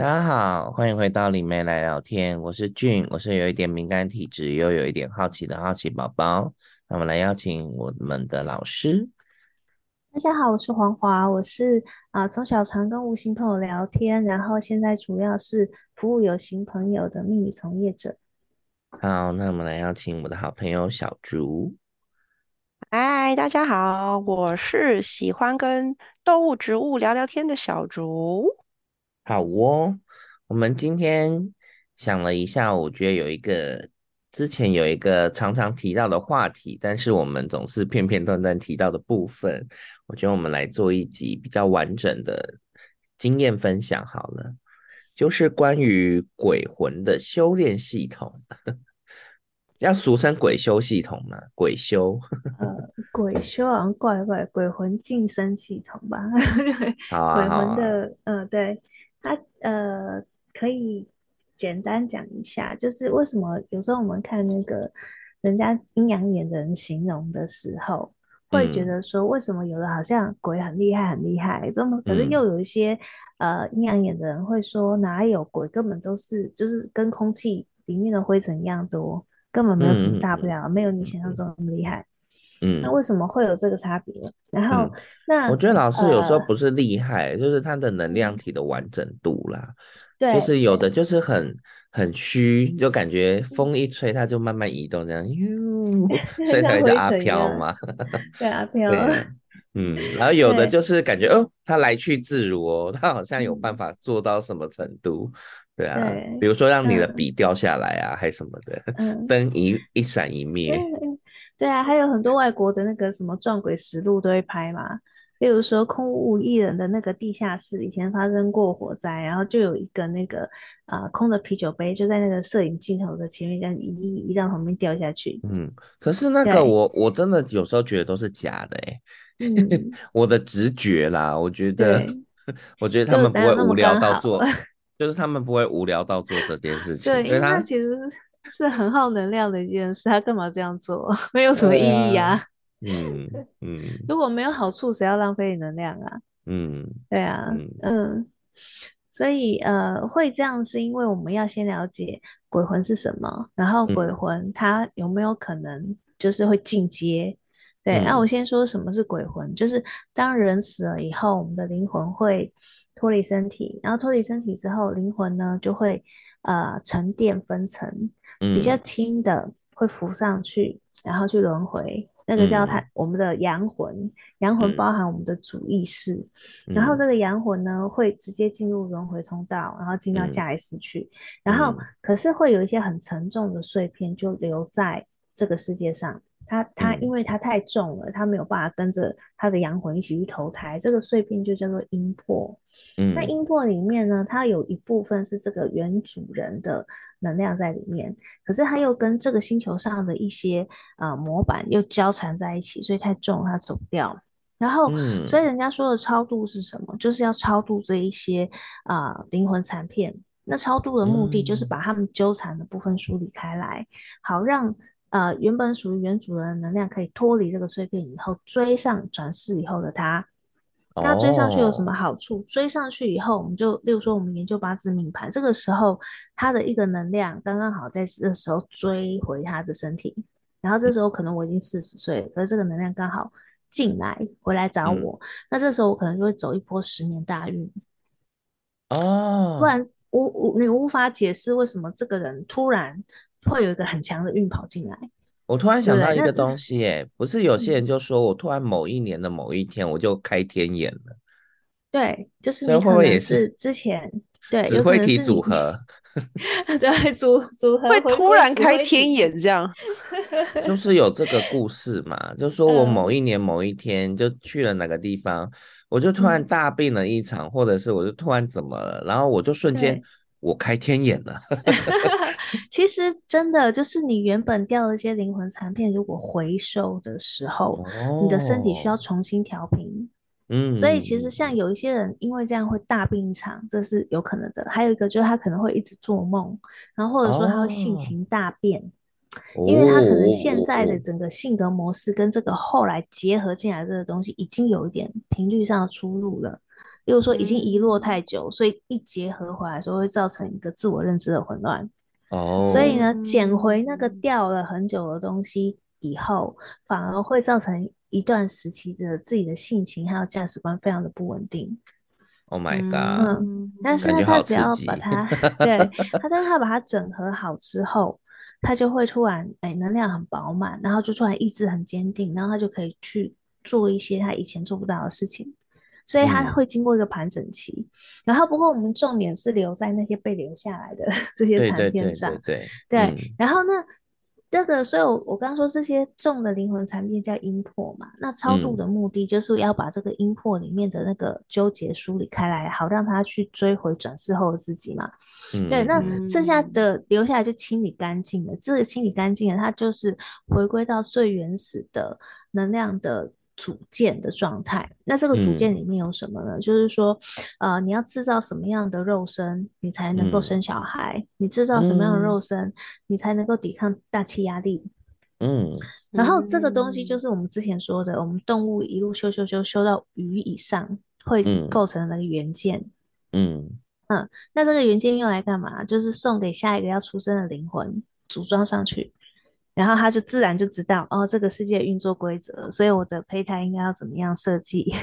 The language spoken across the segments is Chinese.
大家好，欢迎回到李梅来聊天。我是俊，我是有一点敏感体质又有一点好奇的好奇宝宝。那我们来邀请我们的老师。大家好，我是黄华，我是啊从小常跟无形朋友聊天，然后现在主要是服务有形朋友的秘密从业者。好，那我们来邀请我的好朋友小竹。嗨，大家好，我是喜欢跟动物、植物聊聊天的小竹。好哦，我们今天想了一下，我觉得有一个之前有一个常常提到的话题，但是我们总是片片段段提到的部分，我觉得我们来做一集比较完整的经验分享好了，就是关于鬼魂的修炼系统，要俗称鬼修系统嘛？鬼修，呃，鬼修好像怪怪，鬼魂晋升系统吧？鬼魂的，嗯、呃，对。他呃，可以简单讲一下，就是为什么有时候我们看那个人家阴阳眼的人形容的时候，会觉得说，为什么有的好像鬼很厉害很厉害，这么可是又有一些呃阴阳眼的人会说，哪有鬼，根本都是就是跟空气里面的灰尘一样多，根本没有什么大不了，没有你想象中那么厉害。嗯，那为什么会有这个差别？然后，嗯、那我觉得老师有时候不是厉害，呃、就是他的能量体的完整度啦。对，就是有的就是很很虚，就感觉风一吹，它就慢慢移动这样，哟，所以才叫阿飘嘛。对，阿 飘。嗯，然后有的就是感觉哦，他来去自如哦，他好像有办法做到什么程度？对啊，对，比如说让你的笔掉下来啊，嗯、还什么的，灯一一闪一灭。对啊，还有很多外国的那个什么撞鬼实录都会拍嘛。例如说空无一人的那个地下室，以前发生过火灾，然后就有一个那个啊、呃、空的啤酒杯就在那个摄影镜头的前面，这样一一张旁边掉下去。嗯，可是那个我我真的有时候觉得都是假的哎、欸，嗯、我的直觉啦，我觉得对 我觉得他们不会无聊到做，就，就是他们不会无聊到做这件事情。对，因为他其实。是很耗能量的一件事，他干嘛这样做？没有什么意义呀。啊嗯 嗯，如果没有好处，谁要浪费能量啊？嗯，对啊，嗯，嗯，所以呃，会这样是因为我们要先了解鬼魂是什么，然后鬼魂它有没有可能就是会进阶？对，那、嗯、我先说什么是鬼魂，就是当人死了以后，我们的灵魂会脱离身体，然后脱离身体之后，灵魂呢就会呃沉淀分层。比较轻的会浮上去，然后去轮回，那个叫它、嗯、我们的阳魂。阳魂包含我们的主意识，嗯、然后这个阳魂呢会直接进入轮回通道，然后进到下一世去。嗯、然后可是会有一些很沉重的碎片就留在这个世界上，它它因为它太重了，它没有办法跟着它的阳魂一起去投胎，这个碎片就叫做阴魄。嗯、那阴魄里面呢，它有一部分是这个原主人的能量在里面，可是它又跟这个星球上的一些啊、呃、模板又交缠在一起，所以太重它走不掉。然后，嗯、所以人家说的超度是什么？就是要超度这一些啊、呃、灵魂残片。那超度的目的就是把他们纠缠的部分梳理开来，好让呃原本属于原主人的能量可以脱离这个碎片以后，追上转世以后的他。那追上去有什么好处？Oh. 追上去以后，我们就，例如说，我们研究八字命盘，这个时候他的一个能量刚刚好在这时候追回他的身体，然后这时候可能我已经四十岁了，可是这个能量刚好进来回来找我，嗯、那这时候我可能就会走一波十年大运哦，不然无无你无法解释为什么这个人突然会有一个很强的运跑进来。我突然想到一个东西，哎，不是有些人就说我突然某一年的某一天我就开天眼了，对，就是你可能是之前对指挥体组合，对组 组合会突然开天眼这样，就是有这个故事嘛，就说我某一年某一天就去了哪个地方，我就突然大病了一场，或者是我就突然怎么了，然后我就瞬间我开天眼了。其实真的就是你原本掉了一些灵魂残片，如果回收的时候，哦、你的身体需要重新调频。嗯，所以其实像有一些人因为这样会大病一场，这是有可能的。还有一个就是他可能会一直做梦，然后或者说他会性情大变，哦、因为他可能现在的整个性格模式跟这个后来结合进来这个东西已经有一点频率上的出入了。例如说已经遗落太久，嗯、所以一结合回来的时候会造成一个自我认知的混乱。哦，所以呢，捡回那个掉了很久的东西以后，反而会造成一段时期的自己的性情还有价值观非常的不稳定。Oh my god！嗯，但是他只要把它，对，他但是他把它整合好之后，他就会突然哎、欸，能量很饱满，然后就突然意志很坚定，然后他就可以去做一些他以前做不到的事情。所以它会经过一个盘整期，嗯、然后不过我们重点是留在那些被留下来的 这些残片上，对对对，对，对，对、嗯。然后呢，这个，所以我我刚刚说这些重的灵魂残片叫阴魄嘛，那超度的目的就是要把这个阴魄里面的那个纠结梳理开来，好让他去追回转世后的自己嘛。嗯、对，那剩下的留下来就清理干净了，这个清理干净了，它就是回归到最原始的能量的。组件的状态，那这个组件里面有什么呢？嗯、就是说，呃，你要制造什么样的肉身，你才能够生小孩？嗯、你制造什么样的肉身，嗯、你才能够抵抗大气压力？嗯，然后这个东西就是我们之前说的，我们动物一路修修修修到鱼以上，会构成那个元件。嗯嗯，那这个元件用来干嘛？就是送给下一个要出生的灵魂组装上去。然后他就自然就知道哦，这个世界运作规则，所以我的胚胎应该要怎么样设计，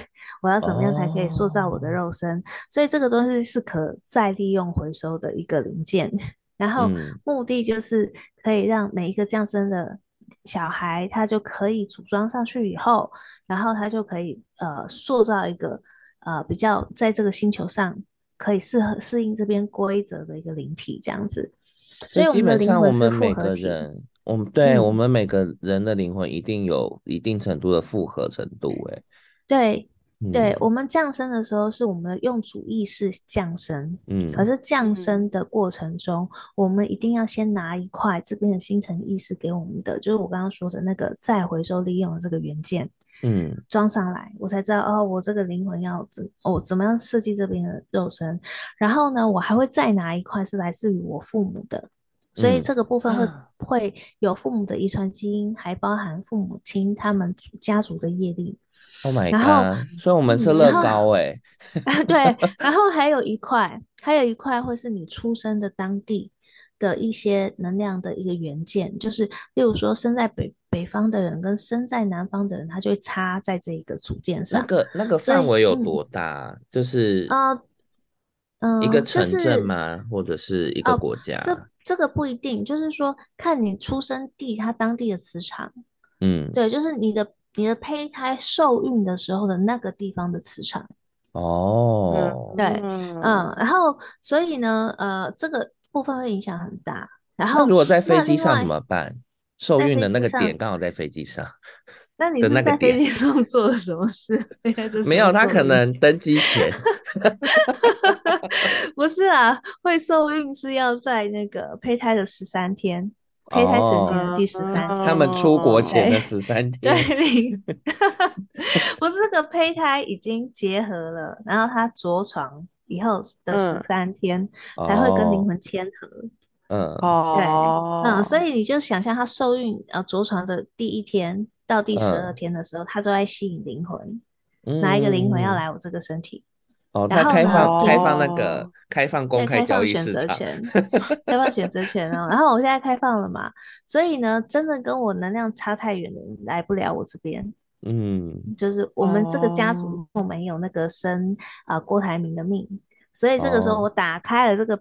我要怎么样才可以塑造我的肉身，哦、所以这个东西是可再利用回收的一个零件。然后目的就是可以让每一个降生的小孩，他就可以组装上去以后，然后他就可以呃塑造一个呃比较在这个星球上可以适合适应这边规则的一个灵体这样子。所以基本上我们每个人。我们对、嗯、我们每个人的灵魂一定有一定程度的复合程度，哎，对，对，我们降生的时候是我们用主意识降生，嗯，可是降生的过程中，嗯、我们一定要先拿一块这边的星辰意识给我们的，就是我刚刚说的那个再回收利用的这个元件，嗯，装上来，我才知道哦，我这个灵魂要怎，哦，怎么样设计这边的肉身，然后呢，我还会再拿一块是来自于我父母的。所以这个部分会会有父母的遗传基因，还包含父母亲他们家族的业力。Oh my god！然后，所以我们是乐高哎。对，然后还有一块，还有一块会是你出生的当地的一些能量的一个元件，就是例如说生在北北方的人跟生在南方的人，他就会插在这一个组件上。那个那个范围有多大？嗯、就是啊，嗯，一个城镇吗？或者是一个国家？哦这个不一定，就是说看你出生地它当地的磁场，嗯，对，就是你的你的胚胎受孕的时候的那个地方的磁场。哦，对，嗯，然后所以呢，呃，这个部分会影响很大。然后如果在飞机上怎么办？受孕的那个点刚好在飞机上，那你是在飞机上做了什么事？没有，他可能登机前。不是啊，会受孕是要在那个胚胎的十三天，胚胎成型的第十三天。他们出国前的十三天。对，不是这个胚胎已经结合了，然后他着床以后的十三天才会跟灵魂签合。嗯哦，对，嗯，所以你就想象他受孕呃着床的第一天到第十二天的时候，他都在吸引灵魂，哪一个灵魂要来我这个身体？哦，他开放开放那个开放公开交易市场，开放选择权哦。然后我现在开放了嘛，所以呢，真的跟我能量差太远的人来不了我这边。嗯，就是我们这个家族都没有那个生啊郭台铭的命，所以这个时候我打开了这个。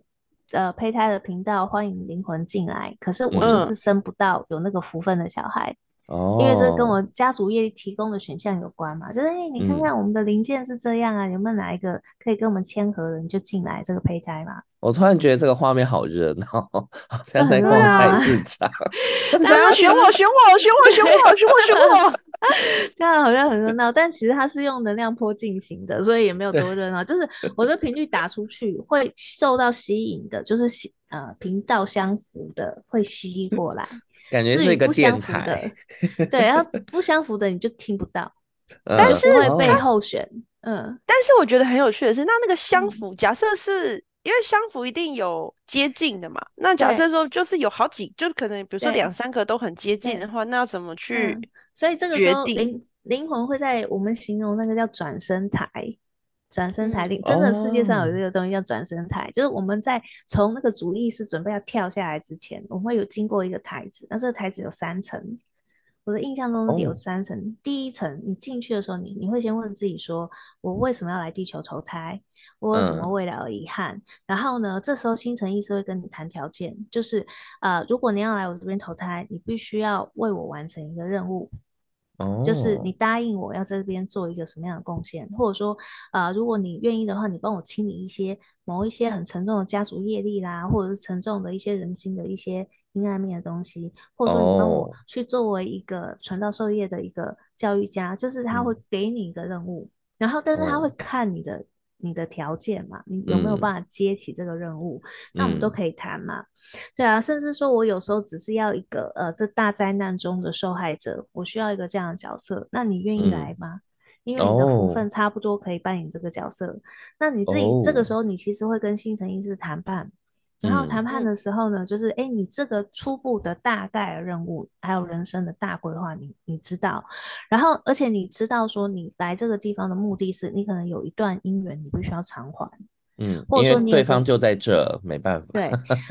呃，胚胎的频道，欢迎灵魂进来。可是我就是生不到有那个福分的小孩，嗯、因为这跟我家族业力提供的选项有关嘛。就是，哎、欸，你看看我们的零件是这样啊，嗯、有没有哪一个可以跟我们签合的，你就进来这个胚胎嘛。我突然觉得这个画面好热闹，好像在逛菜市场。怎样选我？选我？选我？选我？选我？选我？这样好像很热闹，但其实它是用能量波进行的，所以也没有多热闹。就是我的频率打出去会受到吸引的，就是呃频道相符的会吸过来，感觉是一个电台。对，然后不相符的你就听不到，但是会被候选。嗯，但是我觉得很有趣的是，那那个相符，假设是。因为相符一定有接近的嘛，那假设说就是有好几，就可能比如说两三个都很接近的话，那要怎么去、嗯？所以这个时候灵灵魂会在我们形容那个叫转身台，转生台令，真的世界上有这个东西叫转生台，就是我们在从那个主意识准备要跳下来之前，我们会有经过一个台子，那这个台子有三层。我的印象中有三层，oh. 第一层你进去的时候你，你你会先问自己说，我为什么要来地球投胎？我有什么未来的遗憾？嗯、然后呢，这时候星辰意识会跟你谈条件，就是呃，如果你要来我这边投胎，你必须要为我完成一个任务。哦，就是你答应我要在这边做一个什么样的贡献，或者说，呃，如果你愿意的话，你帮我清理一些某一些很沉重的家族业力啦，或者是沉重的一些人心的一些阴暗面的东西，或者说你帮我去作为一个传道授业的一个教育家，就是他会给你一个任务，嗯、然后但是他会看你的你的条件嘛，你有没有办法接起这个任务，嗯、那我们都可以谈嘛。对啊，甚至说，我有时候只是要一个呃，这大灾难中的受害者，我需要一个这样的角色，那你愿意来吗？嗯、因为你的福分差不多可以扮演这个角色，哦、那你自己这个时候，你其实会跟新城医师谈判，然后谈判的时候呢，嗯、就是哎，你这个初步的大概的任务，还有人生的大规划，你你知道，然后而且你知道说，你来这个地方的目的是，你可能有一段姻缘，你必须要偿还。嗯，或者说你对方就在这，没办法。对，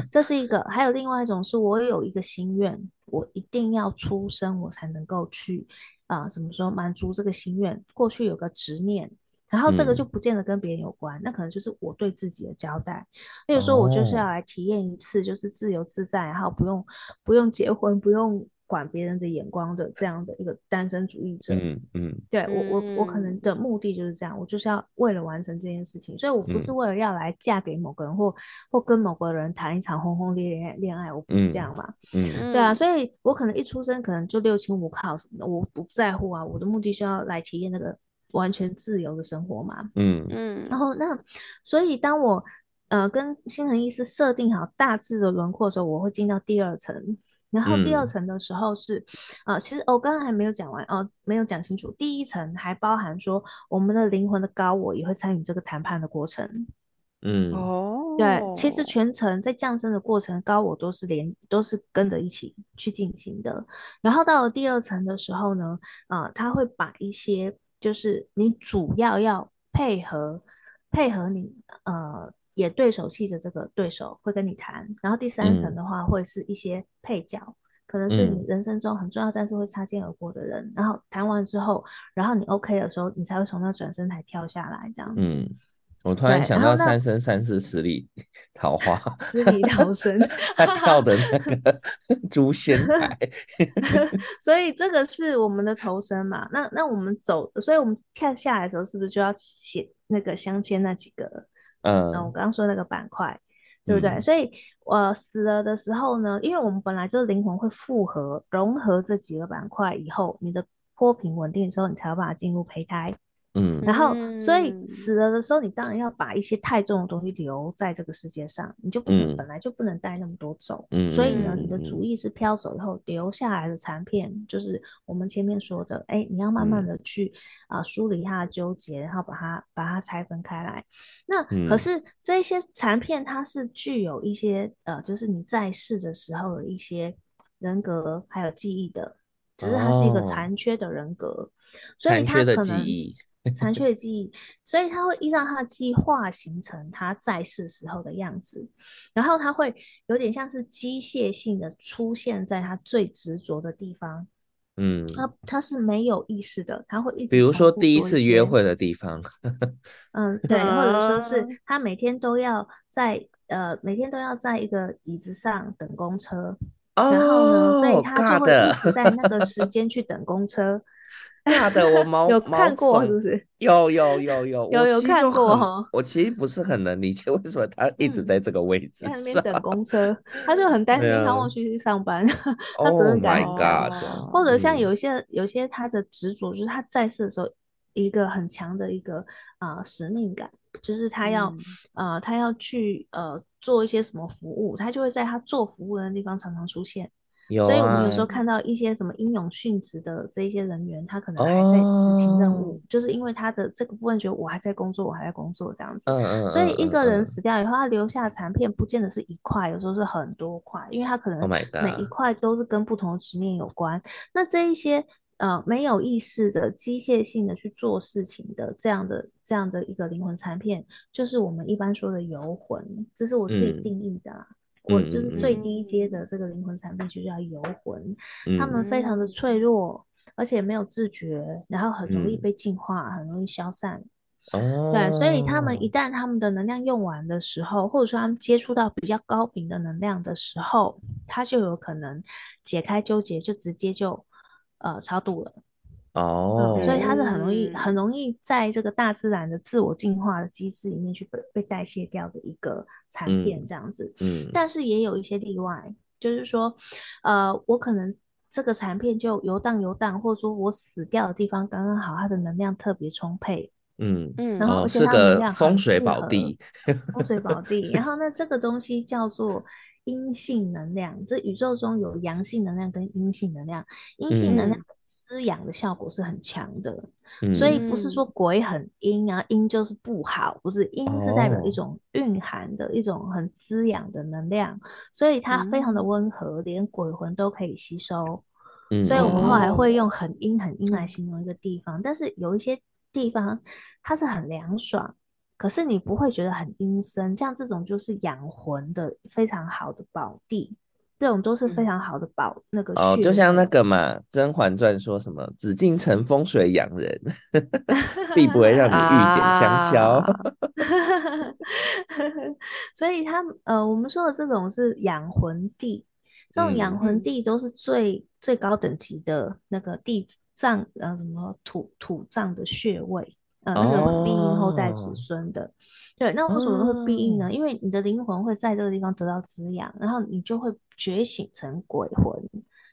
这是一个。还有另外一种是，我有一个心愿，我一定要出生，我才能够去啊、呃，怎么说满足这个心愿？过去有个执念，然后这个就不见得跟别人有关，嗯、那可能就是我对自己的交代。例如说，我就是要来体验一次，就是自由自在，然后不用不用结婚，不用。管别人的眼光的这样的一个单身主义者，嗯嗯，对我我我可能的目的就是这样，我就是要为了完成这件事情，所以我不是为了要来嫁给某个人或或跟某个人谈一场轰轰烈烈恋爱，我不是这样嘛，嗯，对啊，所以我可能一出生可能就六亲无靠什么的，我不在乎啊，我的目的是要来体验那个完全自由的生活嘛，嗯嗯，然后那所以当我呃跟星辰医师设定好大致的轮廓的时候，我会进到第二层。然后第二层的时候是，啊、嗯呃，其实我刚刚还没有讲完哦、呃，没有讲清楚。第一层还包含说，我们的灵魂的高我也会参与这个谈判的过程。嗯，哦，对，其实全程在降生的过程，高我都是连都是跟着一起去进行的。然后到了第二层的时候呢，啊、呃，他会把一些就是你主要要配合配合你呃。也对手戏的这个对手会跟你谈，然后第三层的话会是一些配角，嗯、可能是你人生中很重要但是会擦肩而过的人，嗯、然后谈完之后，然后你 OK 的时候，你才会从那转身台跳下来这样子。嗯，我突然想到三生三世十里桃花，十里桃生，他跳的那个 诛仙台，所以这个是我们的投身嘛？那那我们走，所以我们跳下来的时候是不是就要写那个镶嵌那几个？嗯，我刚刚说那个板块，对不对？嗯、所以，我、呃、死了的时候呢，因为我们本来就是灵魂会复合融合这几个板块以后，你的波平稳定之后，你才有办法进入胚胎。嗯，然后，所以死了的时候，你当然要把一些太重的东西留在这个世界上，你就不能、嗯、本来就不能带那么多走。嗯，所以呢，你的主意是飘走以后留下来的残片，就是我们前面说的，哎，你要慢慢的去啊、嗯呃、梳理它的纠结，然后把它把它拆分开来。那、嗯、可是这些残片，它是具有一些呃，就是你在世的时候的一些人格还有记忆的，只是它是一个残缺的人格，哦、所以他可能。残 缺的记忆，所以他会依照他的记忆化形成他在世时候的样子，然后他会有点像是机械性的出现在他最执着的地方。嗯，他他是没有意识的，他会一直，比如说第一次约会的地方。嗯，对，或者说是他每天都要在呃每天都要在一个椅子上等公车，然后呢，所以他就会一直在那个时间去等公车。大的我毛 有看过是不是？有有有有有有看过哈。我其实不是很能理解为什么他一直在这个位置上，在那边等公车，他就很 担心他忘记去上班，他责任感很强。或者像有一些有些他的执着，就是他在世的时候一个很强的一个啊使命感，就是他要呃他要去呃做一些什么服务，他就会在他做服务的地方常常出现。啊、所以，我们有时候看到一些什么英勇殉职的这一些人员，他可能还在执行任务，哦、就是因为他的这个部分觉得我还在工作，我还在工作这样子。嗯嗯。所以一个人死掉以后，他留下的残片不见得是一块，有时候是很多块，因为他可能每一块都是跟不同的执念有关。那这一些呃没有意识的机械性的去做事情的这样的这样的一个灵魂残片，就是我们一般说的游魂，这是我自己定义的啦。嗯、我就是最低阶的这个灵魂产品，就叫游魂。嗯、他们非常的脆弱，而且没有自觉，然后很容易被净化，嗯、很容易消散。哦，对，所以他们一旦他们的能量用完的时候，或者说他们接触到比较高频的能量的时候，他就有可能解开纠结，就直接就呃超度了。哦、嗯，所以它是很容易很容易在这个大自然的自我进化的机制里面去被被代谢掉的一个残片这样子。嗯，嗯，但是也有一些例外，就是说，呃，我可能这个残片就游荡游荡，或者说我死掉的地方刚刚好，它的能量特别充沛。嗯嗯，然后而且它能量很适合，风水宝地，风水宝地。然后那这个东西叫做阴性能量，这宇宙中有阳性能量跟阴性能量，阴性能量滋养的效果是很强的，嗯、所以不是说鬼很阴啊，阴就是不好，不是阴是代表一种蕴含的、哦、一种很滋养的能量，所以它非常的温和，嗯、连鬼魂都可以吸收。嗯、所以我们后来会用很阴很阴来形容一个地方，嗯、但是有一些。地方它是很凉爽，可是你不会觉得很阴森，像这种就是养魂的非常好的宝地，这种都是非常好的保、嗯、那个哦，就像那个嘛，《甄嬛传》说什么紫禁城风水养人，必不会让你遇见香消。啊、所以他呃，我们说的这种是养魂地，这种养魂地都是最、嗯、最高等级的那个地藏呃什么土土葬的穴位，呃那个必应后代子孙的，哦、对，那为什么会必应呢？嗯、因为你的灵魂会在这个地方得到滋养，然后你就会觉醒成鬼魂，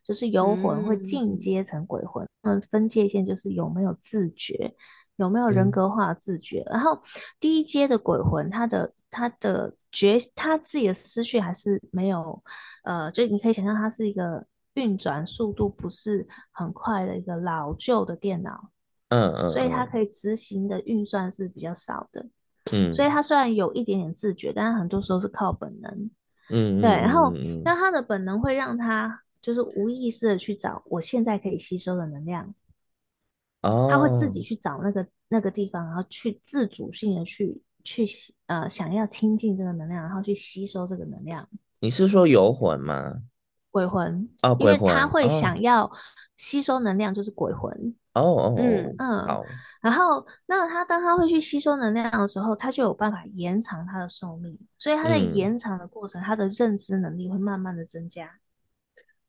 就是游魂会进阶成鬼魂。嗯，分界线就是有没有自觉，有没有人格化的自觉。嗯、然后第一阶的鬼魂，他的他的觉他自己的思绪还是没有，呃，就你可以想象它是一个。运转速度不是很快的一个老旧的电脑，嗯嗯，所以它可以执行的运算是比较少的，嗯，所以它虽然有一点点自觉，但是很多时候是靠本能，嗯，对，然后那他的本能会让他就是无意识的去找我现在可以吸收的能量，哦，他会自己去找那个那个地方，然后去自主性的去去呃想要亲近这个能量，然后去吸收这个能量。你是说游魂吗？鬼魂哦，因为他会想要吸收能量，就是鬼魂哦哦，嗯嗯，然后，那他当他会去吸收能量的时候，他就有办法延长他的寿命，所以他在延长的过程，他的认知能力会慢慢的增加。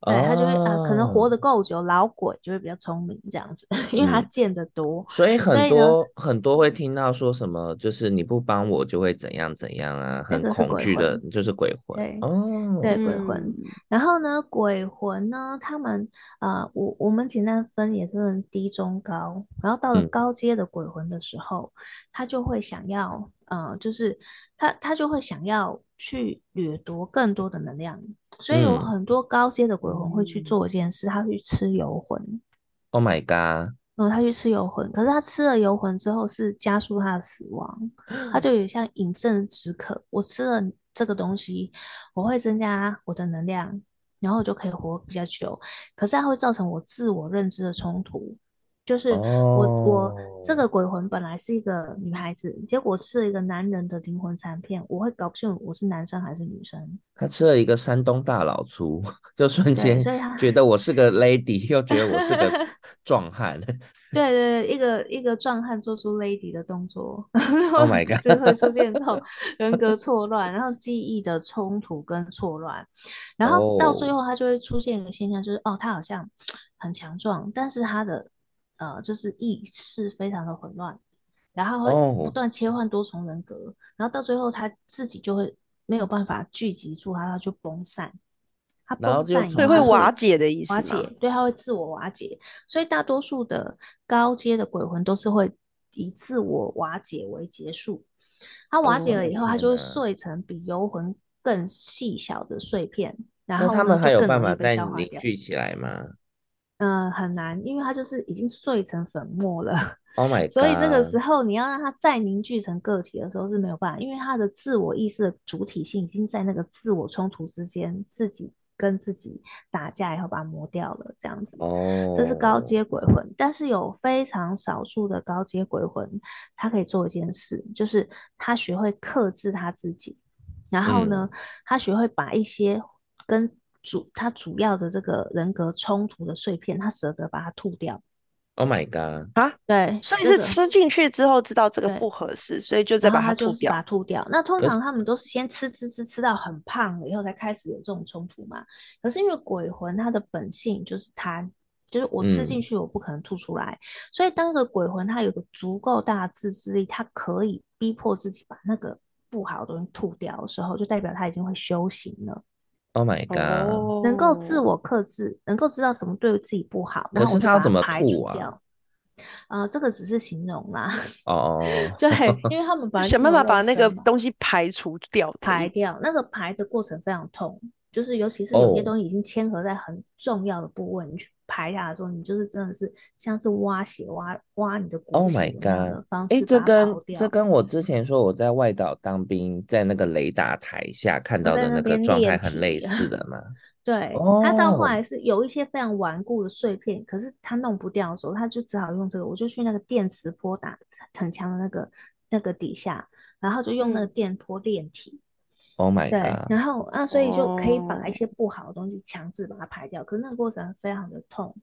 对，他就会啊、呃，可能活得够久，老鬼就会比较聪明这样子，因为他见得多。嗯、所以很多很多会听到说什么，就是你不帮我就会怎样怎样啊，很恐惧的，就是鬼魂。对哦，对鬼魂。嗯、然后呢，鬼魂呢，他们啊、呃，我我们简单分也是低中高，然后到了高阶的鬼魂的时候，嗯、他就会想要，呃，就是他他就会想要去掠夺更多的能量。所以有很多高阶的鬼魂会去做一件事，嗯、他去吃游魂。Oh my god！嗯，他去吃游魂，可是他吃了游魂之后是加速他的死亡，他就有像饮鸩止渴。我吃了这个东西，我会增加我的能量，然后我就可以活比较久。可是它会造成我自我认知的冲突。就是我、oh. 我这个鬼魂本来是一个女孩子，结果吃了一个男人的灵魂残片，我会搞不清我是男生还是女生。他吃了一个山东大老粗，就瞬间觉得我是个 lady，又觉得我是个 壮汉。对对对，一个一个壮汉做出 lady 的动作，Oh my god，就会出现这种人格错乱，然后记忆的冲突跟错乱，然后到最后他就会出现一个现象，就是哦，他好像很强壮，但是他的。呃，就是意识非常的混乱，然后会不断切换多重人格，oh. 然后到最后他自己就会没有办法聚集住他，他就崩散，他崩散所以会瓦解的意思，瓦解，对，他会自我瓦解，所以大多数的高阶的鬼魂都是会以自我瓦解为结束，他瓦解了以后，他就会碎成比游魂更细小的碎片，然后他们还有办法再凝聚起来吗？嗯，很难，因为它就是已经碎成粉末了。Oh my god！所以这个时候你要让它再凝聚成个体的时候是没有办法，因为它的自我意识的主体性已经在那个自我冲突之间自己跟自己打架以后把它磨掉了，这样子。哦，这是高阶鬼魂，但是有非常少数的高阶鬼魂，他可以做一件事，就是他学会克制他自己，然后呢，嗯、他学会把一些跟主他主要的这个人格冲突的碎片，他舍得把它吐掉。Oh my god！啊，对，所以是吃进去之后知道这个不合适，所以就再把它吐掉。把它吐掉。那通常他们都是先吃吃吃吃到很胖了以后才开始有这种冲突嘛。可是因为鬼魂它的本性就是贪，就是我吃进去我不可能吐出来，嗯、所以当个鬼魂他有个足够大的自制力，他可以逼迫自己把那个不好的东西吐掉的时候，就代表他已经会修行了。Oh my god！能够自我克制，能够知道什么对自己不好，可是他要怎么吐啊？呃，这个只是形容啦。哦，对，因为他们把想办法把那个东西排除掉，排掉那个排的过程非常痛，就是尤其是有些东西已经嵌合在很重要的部位，你去排它的时候，你就是真的是像是挖血挖挖你的骨，Oh my god！哎，这跟这跟我之前说我在外岛当兵，在那个雷达台下看到的那个状态很类似的 嘛。对，他到后来是有一些非常顽固的碎片，可是他弄不掉的时候，他就只好用这个，我就去那个电磁波打很强的那个那个底下，然后就用那个电波炼体。Oh my god！对，然后啊，所以就可以把一些不好的东西强制把它排掉，可是那个过程非常的痛。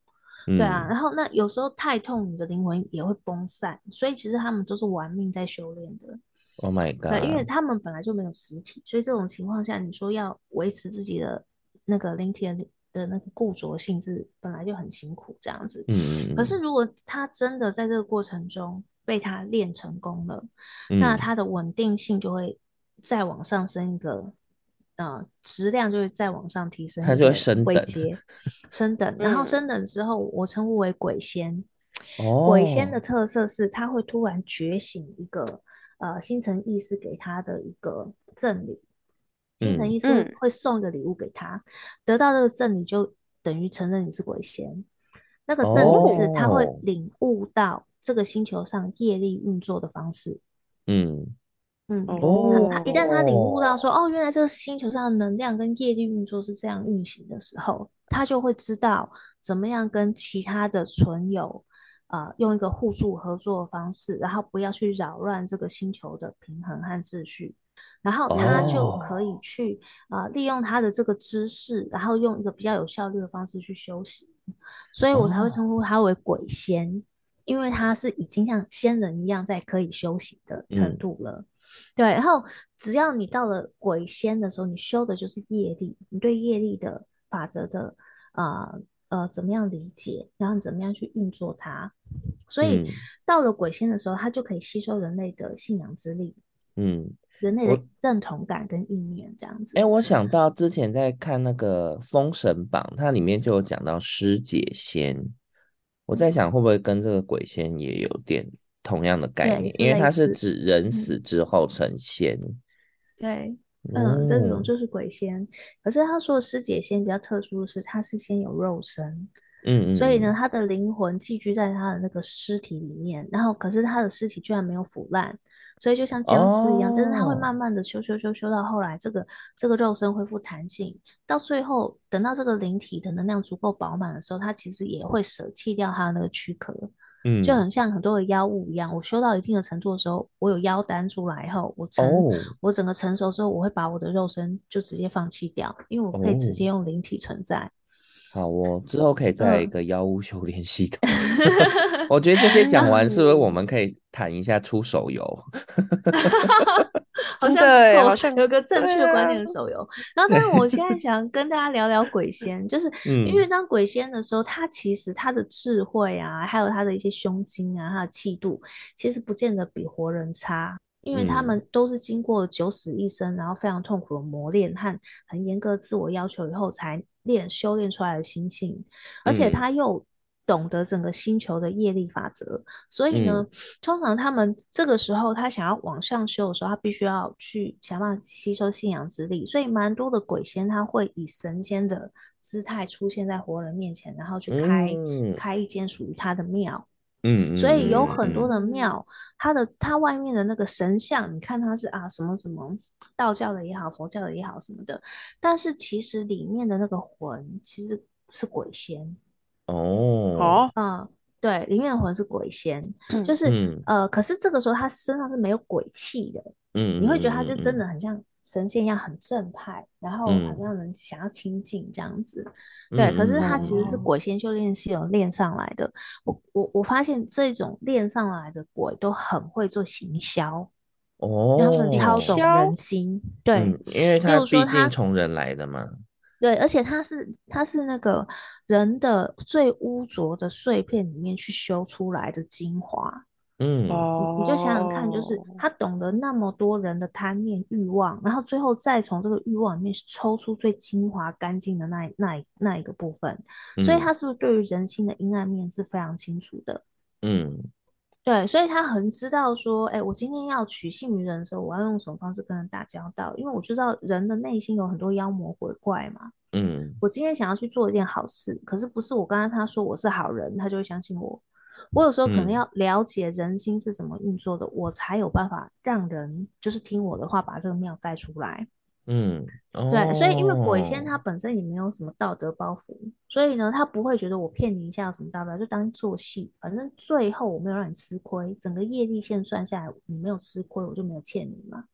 对啊，然后那有时候太痛，你的灵魂也会崩散，所以其实他们都是玩命在修炼的。Oh my god！对，因为他们本来就没有实体，所以这种情况下，你说要维持自己的。那个灵体的那个固着性质本来就很辛苦，这样子。嗯。可是如果他真的在这个过程中被他练成功了，嗯、那他的稳定性就会再往上升一个，呃，质量就会再往上提升，它就会升等，升等。然后升等之后，我称呼为鬼仙。哦。鬼仙的特色是，他会突然觉醒一个，呃，星辰意识给他的一个赠礼。星辰意识会送一个礼物给他，嗯、得到这个赠礼就等于承认你是鬼仙。那个赠礼是他会领悟到这个星球上业力运作的方式。嗯嗯哦，他一旦他领悟到说哦，原来这个星球上的能量跟业力运作是这样运行的时候，他就会知道怎么样跟其他的存有啊、呃、用一个互助合作的方式，然后不要去扰乱这个星球的平衡和秩序。然后他就可以去啊、oh. 呃，利用他的这个知识，然后用一个比较有效率的方式去修行，所以我才会称呼他为鬼仙，oh. 因为他是已经像仙人一样在可以修行的程度了。嗯、对，然后只要你到了鬼仙的时候，你修的就是业力，你对业力的法则的啊呃，呃怎么样理解，然后怎么样去运作它，所以到了鬼仙的时候，它就可以吸收人类的信仰之力。嗯。人类的认同感跟意念这样子。哎、欸，我想到之前在看那个《封神榜》，它里面就有讲到师姐仙。我在想，会不会跟这个鬼仙也有点同样的概念？因为它是指人死之后成仙。嗯、对，嗯，这种就是鬼仙。可是他说的师姐仙比较特殊的是，他是先有肉身，嗯，所以呢，他的灵魂寄居在他的那个尸体里面，然后可是他的尸体居然没有腐烂。所以就像僵尸一样，真的它会慢慢的修修修修到后来，这个这个肉身恢复弹性，到最后等到这个灵体的能量足够饱满的时候，它其实也会舍弃掉它的那个躯壳，嗯，就很像很多的妖物一样。我修到一定的程度的时候，我有妖丹出来以后，我成、哦、我整个成熟之后，我会把我的肉身就直接放弃掉，因为我可以直接用灵体存在。哦好，我 之后可以再一个妖物修炼系统。嗯、我觉得这些讲完，是不是 我们可以谈一下出手游？好像对，好像有个正确的观念的手游。啊、然后，但是我现在想跟大家聊聊鬼仙，就是因为当鬼仙的时候，他其实他的智慧啊，还有他的一些胸襟啊，他的气度，其实不见得比活人差。因为他们都是经过九死一生，然后非常痛苦的磨练和很严格自我要求以后，才练修炼出来的心性，而且他又懂得整个星球的业力法则，所以呢，通常他们这个时候他想要往上修的时候，他必须要去想办法吸收信仰之力，所以蛮多的鬼仙他会以神仙的姿态出现在活人面前，然后去开开一间属于他的庙。嗯，所以有很多的庙，它的它外面的那个神像，你看它是啊什么什么道教的也好，佛教的也好什么的，但是其实里面的那个魂其实是鬼仙。哦。哦，嗯，对，里面的魂是鬼仙，就是、嗯、呃，可是这个时候他身上是没有鬼气的，嗯，你会觉得他就真的很像神仙一样很正派，然后很让人想要亲近这样子，嗯、对，可是他其实是鬼仙修炼系统练上来的，我我我发现这种练上来的鬼都很会做行销，哦，他们超懂人心，对、嗯，因为他毕竟从人来的嘛。对，而且他是他是那个人的最污浊的碎片里面去修出来的精华，嗯，你你就想想看，就是他懂得那么多人的贪念欲望，然后最后再从这个欲望里面抽出最精华干净的那那那一个部分，所以他是不是对于人性的阴暗面是非常清楚的？嗯。对，所以他很知道说，哎，我今天要取信于人的时候，我要用什么方式跟人打交道？因为我知道人的内心有很多妖魔鬼怪嘛。嗯，我今天想要去做一件好事，可是不是我刚刚他说我是好人，他就会相信我。我有时候可能要了解人心是怎么运作的，嗯、我才有办法让人就是听我的话，把这个庙带出来。嗯，哦、对，所以因为鬼仙他本身也没有什么道德包袱，所以呢，他不会觉得我骗你一下有什么大不了，就当做戏，反正最后我没有让你吃亏，整个业力线算下来，你没有吃亏，我就没有欠你嘛。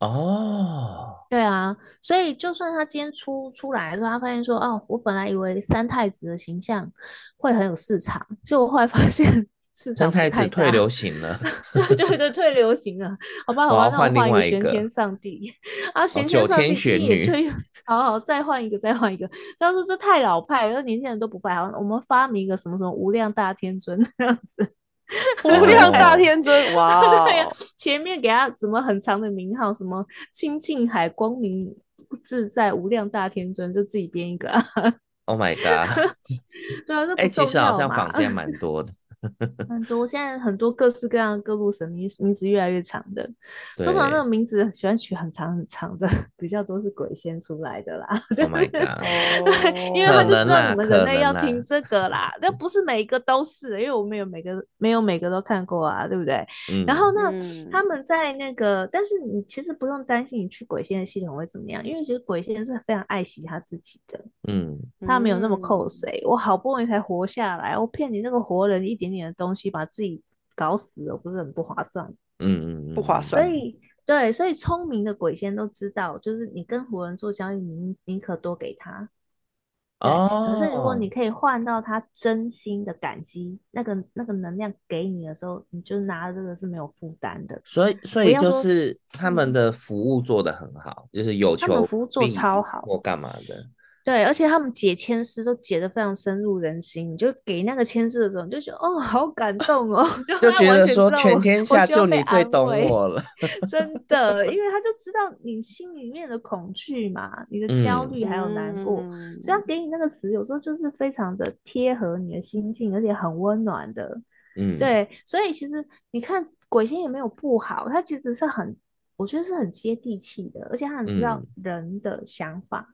哦，对啊，所以就算他今天出出来的时候，他发现说，哦，我本来以为三太子的形象会很有市场，结果后来发现。三太子退流。行了，对对对，退流行了，好吧，好吧，那我换一个玄天。上帝。啊，玄天上帝也退，好好再换一个，再换一个。他说这太老派，那年轻人都不拜，好，我们发明一个什么什么无量大天尊这样子，无量大天尊，哇，对呀，前面给他什么很长的名号，什么清净海光明自在无量大天尊，就自己编一个。Oh my god！对啊，哎、欸，其实好像坊间蛮 多的。很多现在很多各式各样各路神名名字越来越长的，通常那个名字喜欢取很长很长的，比较多是鬼仙出来的啦。Oh my god！因为他就知道你们人类要听这个啦，那不是每一个都是，因为我们有每个没有每个都看过啊，对不对？嗯、然后那、嗯、他们在那个，但是你其实不用担心你去鬼仙的系统会怎么样，因为其实鬼仙是非常爱惜他自己的，嗯，他没有那么扣谁，我好不容易才活下来，我骗你那个活人一点点的东西把自己搞死了，不是很不划算？嗯嗯，不划算。所以对，所以聪明的鬼仙都知道，就是你跟胡人做交易，你宁可多给他。哦。可是如果你可以换到他真心的感激，那个那个能量给你的时候，你就拿这个是没有负担的。所以所以就是他们的服务做得很好，嗯、就是有求他们服务做超好，或干嘛的。对，而且他们解签诗都解得非常深入人心，你就给那个签诗的时候，你就觉得哦，好感动哦，就，就觉得说全天下就你最懂我了，真的，因为他就知道你心里面的恐惧嘛，你的焦虑还有难过，嗯、所以他给你那个词，有时候就是非常的贴合你的心境，而且很温暖的。嗯，对，所以其实你看鬼仙也没有不好，他其实是很，我觉得是很接地气的，而且他很知道人的想法。嗯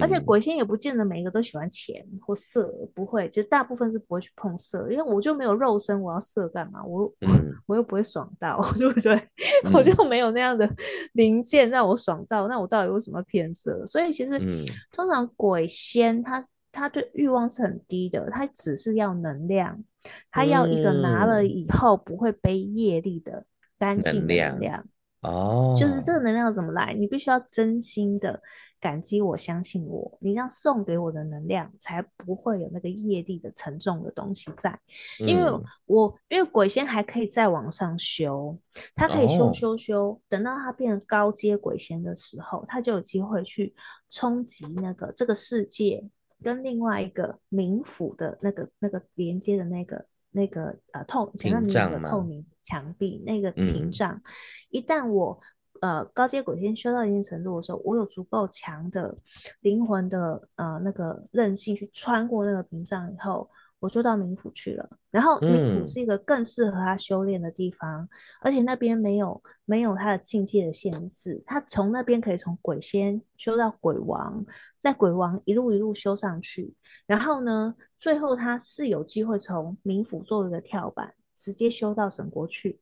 而且鬼仙也不见得每一个都喜欢钱或色，不会，其实大部分是不会去碰色，因为我就没有肉身，我要色干嘛？我、嗯、我又不会爽到，对不对？嗯、我就没有那样的零件让我爽到，那我到底为什么要骗色？所以其实、嗯、通常鬼仙他他对欲望是很低的，他只是要能量，他要一个拿了以后不会背业力的干净能量。哦，就是这个能量怎么来？你必须要真心的感激我，相信我，你这样送给我的能量，才不会有那个业力的沉重的东西在。因为我因为鬼仙还可以再往上修，他可以修修修，哦、等到他变成高阶鬼仙的时候，他就有机会去冲击那个这个世界跟另外一个冥府的那个那个连接的那个。那个呃透前面那个透明墙壁那个屏障，嗯、一旦我呃高阶鬼仙修到一定程度的时候，我有足够强的灵魂的呃那个韧性去穿过那个屏障以后，我就到冥府去了。然后冥府是一个更适合他修炼的地方，嗯、而且那边没有没有他的境界的限制，他从那边可以从鬼仙修到鬼王，在鬼王一路一路修上去。然后呢，最后他是有机会从冥府做一个跳板，直接修到神国去。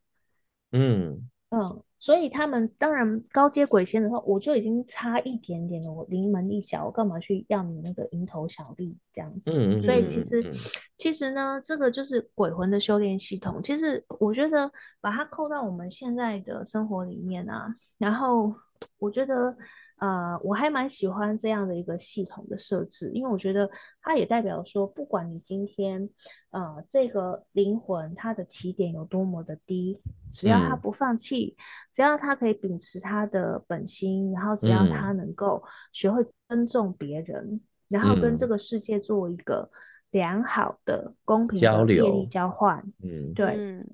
嗯嗯。所以他们当然高阶鬼仙的话，我就已经差一点点了，我临门一脚，我干嘛去要你那个蝇头小利这样子？嗯嗯。所以其实、嗯、其实呢，这个就是鬼魂的修炼系统。其实我觉得把它扣到我们现在的生活里面啊，然后我觉得。呃，我还蛮喜欢这样的一个系统的设置，因为我觉得它也代表说，不管你今天，呃，这个灵魂它的起点有多么的低，只要他不放弃，嗯、只要他可以秉持他的本心，然后只要他能够学会尊重别人，嗯、然后跟这个世界做一个良好的、公平的交流交换，嗯，对。嗯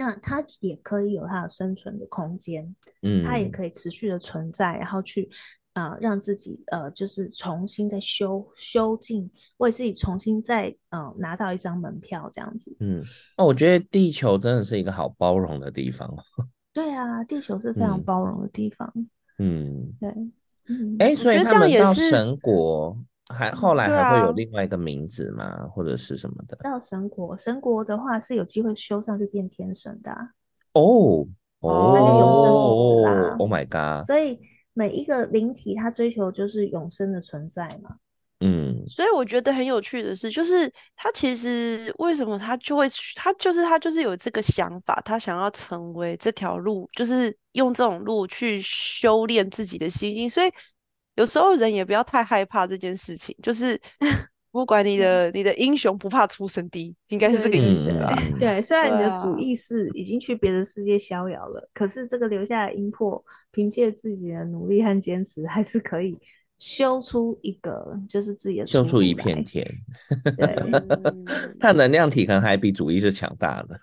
那它也可以有它的生存的空间，嗯，它也。可以持续的存在，然后去啊、呃、让自己呃就是重新再修修进，为自己重新再嗯、呃、拿到一张门票这样子，嗯，那我觉得地球真的是一个好包容的地方，对啊，地球是非常包容的地方，嗯，对，嗯，哎、欸，所以他们到神国。还后来还会有另外一个名字吗？啊、或者是什么的？到神国，神国的话是有机会修上去变天神的、啊。哦哦，那就永生不死啦。Oh my god！所以每一个灵体，它追求就是永生的存在嘛。嗯，所以我觉得很有趣的是，就是他其实为什么他就会，他就是他就是有这个想法，他想要成为这条路，就是用这种路去修炼自己的心性，所以。有时候人也不要太害怕这件事情，就是不管你 的你的英雄不怕出身低，应该是这个意思吧？对，虽然你的主意识已经去别的世界逍遥了，啊、可是这个留下的阴魄，凭借自己的努力和坚持，还是可以修出一个就是自己的修出一片天。对，他能量体可能还比主意是强大的。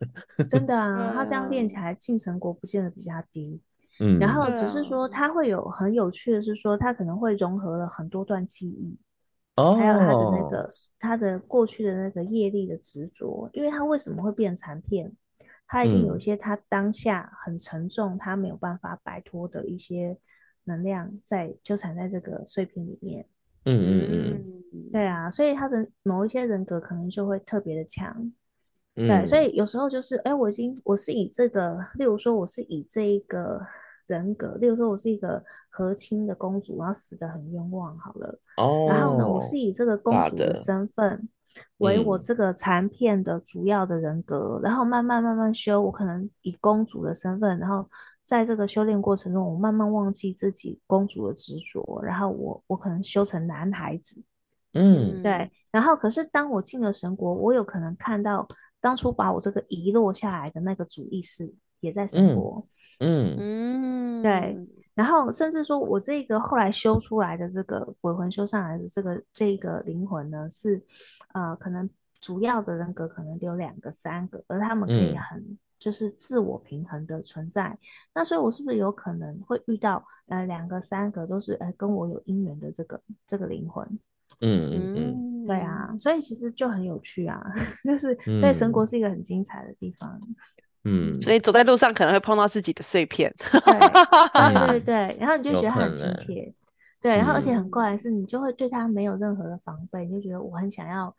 真的啊，他这样练起来进神国不见得比较低。嗯，然后只是说它会有很有趣的是说，它可能会融合了很多段记忆，哦，还有他的那个他的过去的那个业力的执着，因为他为什么会变残片？他一定有一些他当下很沉重，他没有办法摆脱的一些能量在纠缠在这个碎片里面。嗯嗯嗯，对啊，所以他的某一些人格可能就会特别的强。对，所以有时候就是，哎，我已经我是以这个，例如说我是以这一个。人格，例如说，我是一个和亲的公主，然后死的很冤枉，好了。哦。然后呢，我是以这个公主的身份为我这个残片的主要的人格，嗯、然后慢慢慢慢修。我可能以公主的身份，然后在这个修炼过程中，我慢慢忘记自己公主的执着，然后我我可能修成男孩子。嗯，对。然后，可是当我进了神国，我有可能看到当初把我这个遗落下来的那个主意识。也在神国，嗯嗯，对，然后甚至说，我这个后来修出来的这个鬼魂修上来的这个这个灵魂呢，是呃，可能主要的人格可能有两个、三个，而他们可以很就是自我平衡的存在。嗯、那所以，我是不是有可能会遇到呃两个、三个都是呃跟我有姻缘的这个这个灵魂？嗯嗯嗯，对啊，所以其实就很有趣啊，就是所以神国是一个很精彩的地方。嗯，所以走在路上可能会碰到自己的碎片，对 对对对，然后你就觉得他很亲切，对，然后而且很怪的是，你就会对他没有任何的防备，你就觉得我很想要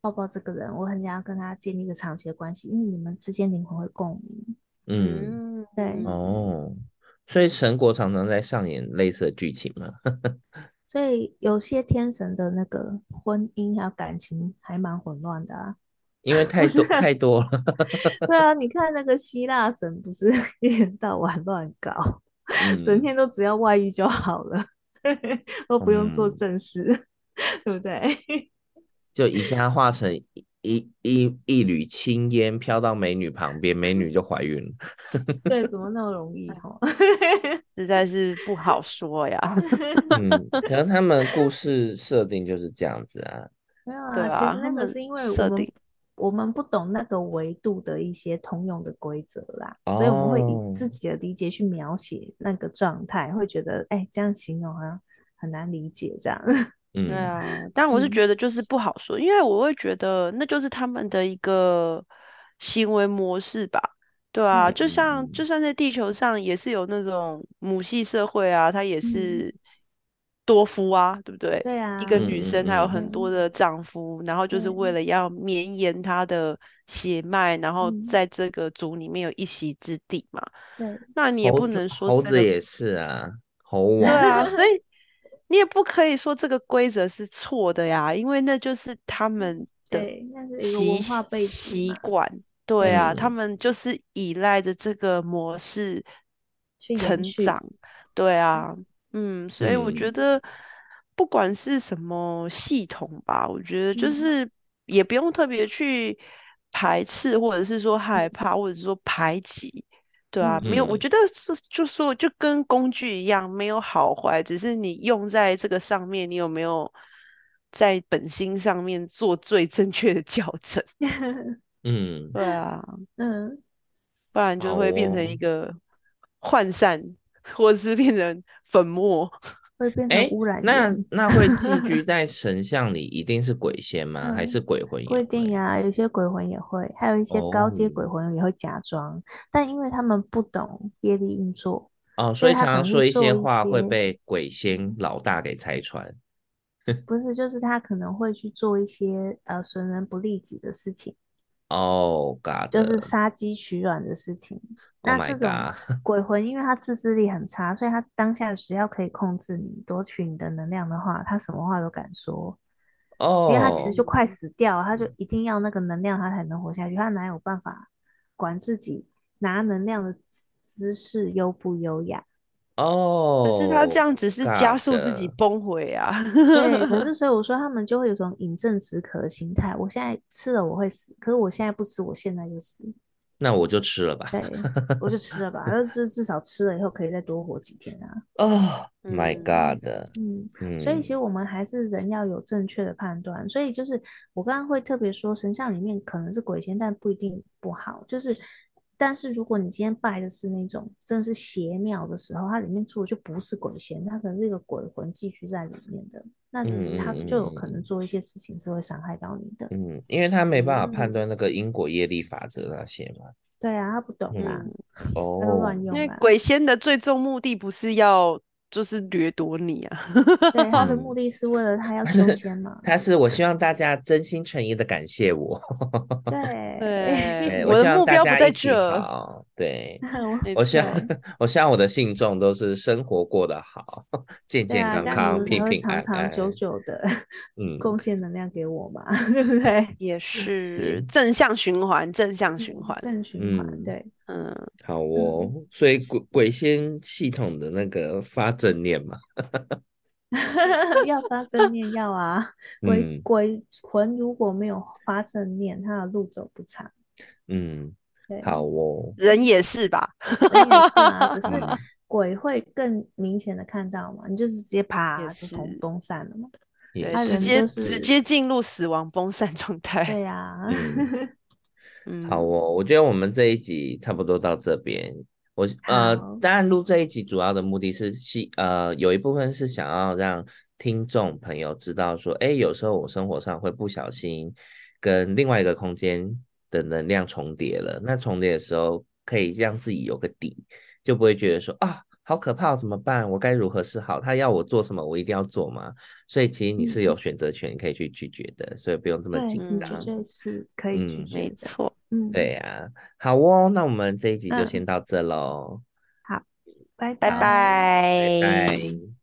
抱抱这个人，我很想要跟他建立一个长期的关系，因为你们之间灵魂会共鸣。嗯，对。哦，所以神国常常在上演类似的剧情嘛。所以有些天神的那个婚姻还有感情还蛮混乱的啊。因为太多太 多了，对啊，你看那个希腊神不是 一天到晚乱搞，嗯、整天都只要外遇就好了，都不用做正事，嗯、对不对？就一下化成一一一一缕青烟飘到美女旁边，美女就怀孕了。对，怎么那么容易哈？实在是不好说呀。嗯，可能他们故事设定就是这样子啊。没有啊，其实那个是因为设定。我们不懂那个维度的一些通用的规则啦，哦、所以我们会以自己的理解去描写那个状态，会觉得哎、欸，这样形容好像很难理解这样。嗯，对啊，但我是觉得就是不好说，嗯、因为我会觉得那就是他们的一个行为模式吧。对啊，就像就算在地球上也是有那种母系社会啊，它也是多夫啊，对不对？对啊，一个女生她有很多的丈夫，然后就是为了要绵延她的血脉，然后在这个族里面有一席之地嘛。对，那你也不能说猴子也是啊，猴王。对啊，所以你也不可以说这个规则是错的呀，因为那就是他们的习习惯。对啊，嗯、他们就是依赖着这个模式成长。对啊，嗯，所以我觉得不管是什么系统吧，我觉得就是也不用特别去排斥，或者是说害怕，或者是说排挤。对啊，没有，我觉得是就说就跟工具一样，没有好坏，只是你用在这个上面，你有没有在本心上面做最正确的校正。嗯，对啊，嗯，不然就会变成一个涣散，哦、或者是变成粉末，会变成污染。那那会寄居 在神像里，一定是鬼仙吗？嗯、还是鬼魂也会？不一定呀，有些鬼魂也会，还有一些高阶鬼魂也会假装，哦、但因为他们不懂业力运作，哦，所以常常说一些话会被鬼仙老大给拆穿。不是，就是他可能会去做一些呃损人不利己的事情。哦，God，就是杀鸡取卵的事情。Oh、那这种 鬼魂，因为他自制力很差，所以他当下只要可以控制你，夺取你的能量的话，他什么话都敢说。哦，oh. 因为他其实就快死掉，他就一定要那个能量，他才能活下去。他哪有办法管自己拿能量的姿势优不优雅？哦，可是他这样只是加速自己崩毁啊。对，可是 所以我说他们就会有种饮鸩止渴的心态。我现在吃了我会死，可是我现在不吃，我现在就死。那我就吃了吧。对，我就吃了吧。但是 至少吃了以后可以再多活几天啊。哦、oh，My God！嗯，嗯，所以其实我们还是人要有正确的判断。所以就是我刚刚会特别说，神像里面可能是鬼仙，但不一定不好。就是。但是如果你今天拜的是那种真的是邪庙的时候，它里面住的就不是鬼仙，它可能是一个鬼魂寄居在里面的，那它就有可能做一些事情是会伤害到你的。嗯，因为他没办法判断那个因果业力法则那些嘛。对啊，他不懂啊，哦，乱用。因为鬼仙的最终目的不是要。就是掠夺你啊！对，他的目的是为了他要收 钱嘛。他是我希望大家真心诚意的感谢我。对 对，我希望大家一起好。对，我希望我希望我的信众都是生活过得好，健健康康、平平安安、长长久久的，嗯，贡献能量给我嘛，对不对？也是正向循环，正向循环，正循环，对。嗯，好哦，所以鬼鬼仙系统的那个发正念嘛，要发正念要啊，鬼、嗯、鬼魂如果没有发正念，他的路走不长。嗯，对好哦，人也是吧，人也是啊，只是鬼会更明显的看到嘛，你就是直接啪就崩崩散了嘛，对，直接直接进入死亡崩散状态。对呀、啊。嗯好哦，我觉得我们这一集差不多到这边。我呃，当然录这一集主要的目的是希呃，有一部分是想要让听众朋友知道说，哎，有时候我生活上会不小心跟另外一个空间的能量重叠了。那重叠的时候，可以让自己有个底，就不会觉得说啊。好可怕，怎么办？我该如何是好？他要我做什么，我一定要做吗？所以其实你是有选择权，可以去拒绝的，所以不用这么紧张。绝对是可以拒绝的，没错。嗯，对呀。好哦，那我们这一集就先到这喽。好，拜拜拜拜。拜拜。